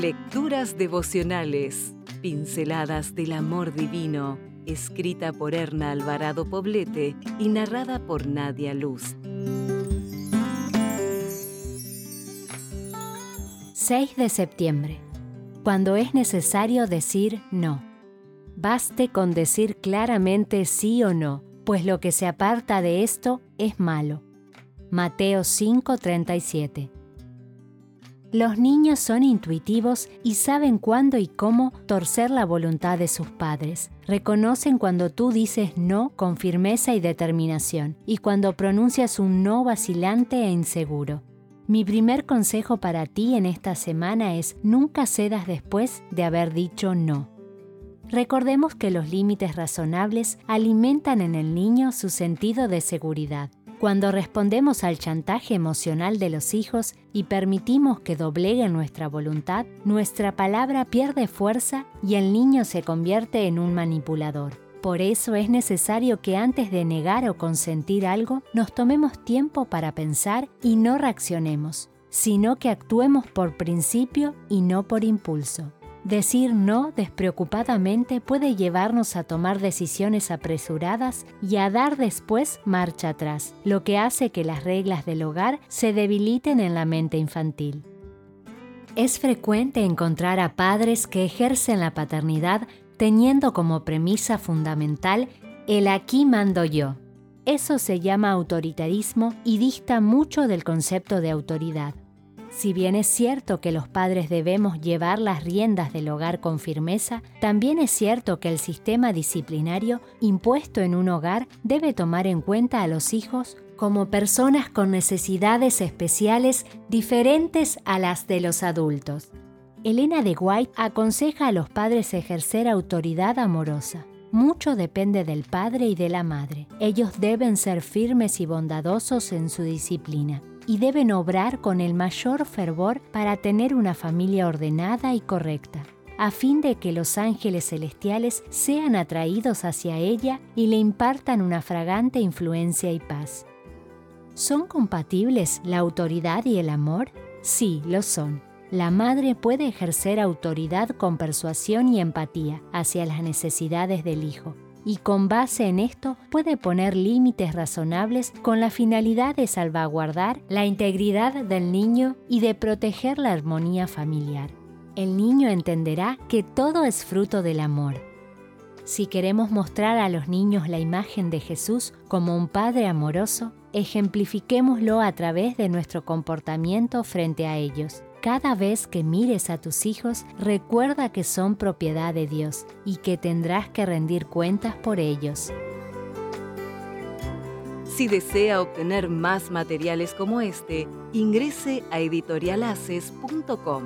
Lecturas devocionales, pinceladas del amor divino, escrita por Erna Alvarado Poblete y narrada por Nadia Luz. 6 de septiembre. Cuando es necesario decir no. Baste con decir claramente sí o no, pues lo que se aparta de esto es malo. Mateo 5:37 los niños son intuitivos y saben cuándo y cómo torcer la voluntad de sus padres. Reconocen cuando tú dices no con firmeza y determinación y cuando pronuncias un no vacilante e inseguro. Mi primer consejo para ti en esta semana es nunca cedas después de haber dicho no. Recordemos que los límites razonables alimentan en el niño su sentido de seguridad. Cuando respondemos al chantaje emocional de los hijos y permitimos que dobleguen nuestra voluntad, nuestra palabra pierde fuerza y el niño se convierte en un manipulador. Por eso es necesario que antes de negar o consentir algo, nos tomemos tiempo para pensar y no reaccionemos, sino que actuemos por principio y no por impulso. Decir no despreocupadamente puede llevarnos a tomar decisiones apresuradas y a dar después marcha atrás, lo que hace que las reglas del hogar se debiliten en la mente infantil. Es frecuente encontrar a padres que ejercen la paternidad teniendo como premisa fundamental el aquí mando yo. Eso se llama autoritarismo y dista mucho del concepto de autoridad. Si bien es cierto que los padres debemos llevar las riendas del hogar con firmeza, también es cierto que el sistema disciplinario impuesto en un hogar debe tomar en cuenta a los hijos como personas con necesidades especiales diferentes a las de los adultos. Elena de White aconseja a los padres ejercer autoridad amorosa. Mucho depende del padre y de la madre. Ellos deben ser firmes y bondadosos en su disciplina y deben obrar con el mayor fervor para tener una familia ordenada y correcta, a fin de que los ángeles celestiales sean atraídos hacia ella y le impartan una fragante influencia y paz. ¿Son compatibles la autoridad y el amor? Sí, lo son. La madre puede ejercer autoridad con persuasión y empatía hacia las necesidades del hijo, y con base en esto puede poner límites razonables con la finalidad de salvaguardar la integridad del niño y de proteger la armonía familiar. El niño entenderá que todo es fruto del amor. Si queremos mostrar a los niños la imagen de Jesús como un Padre amoroso, ejemplifiquémoslo a través de nuestro comportamiento frente a ellos. Cada vez que mires a tus hijos, recuerda que son propiedad de Dios y que tendrás que rendir cuentas por ellos. Si desea obtener más materiales como este, ingrese a editorialaces.com.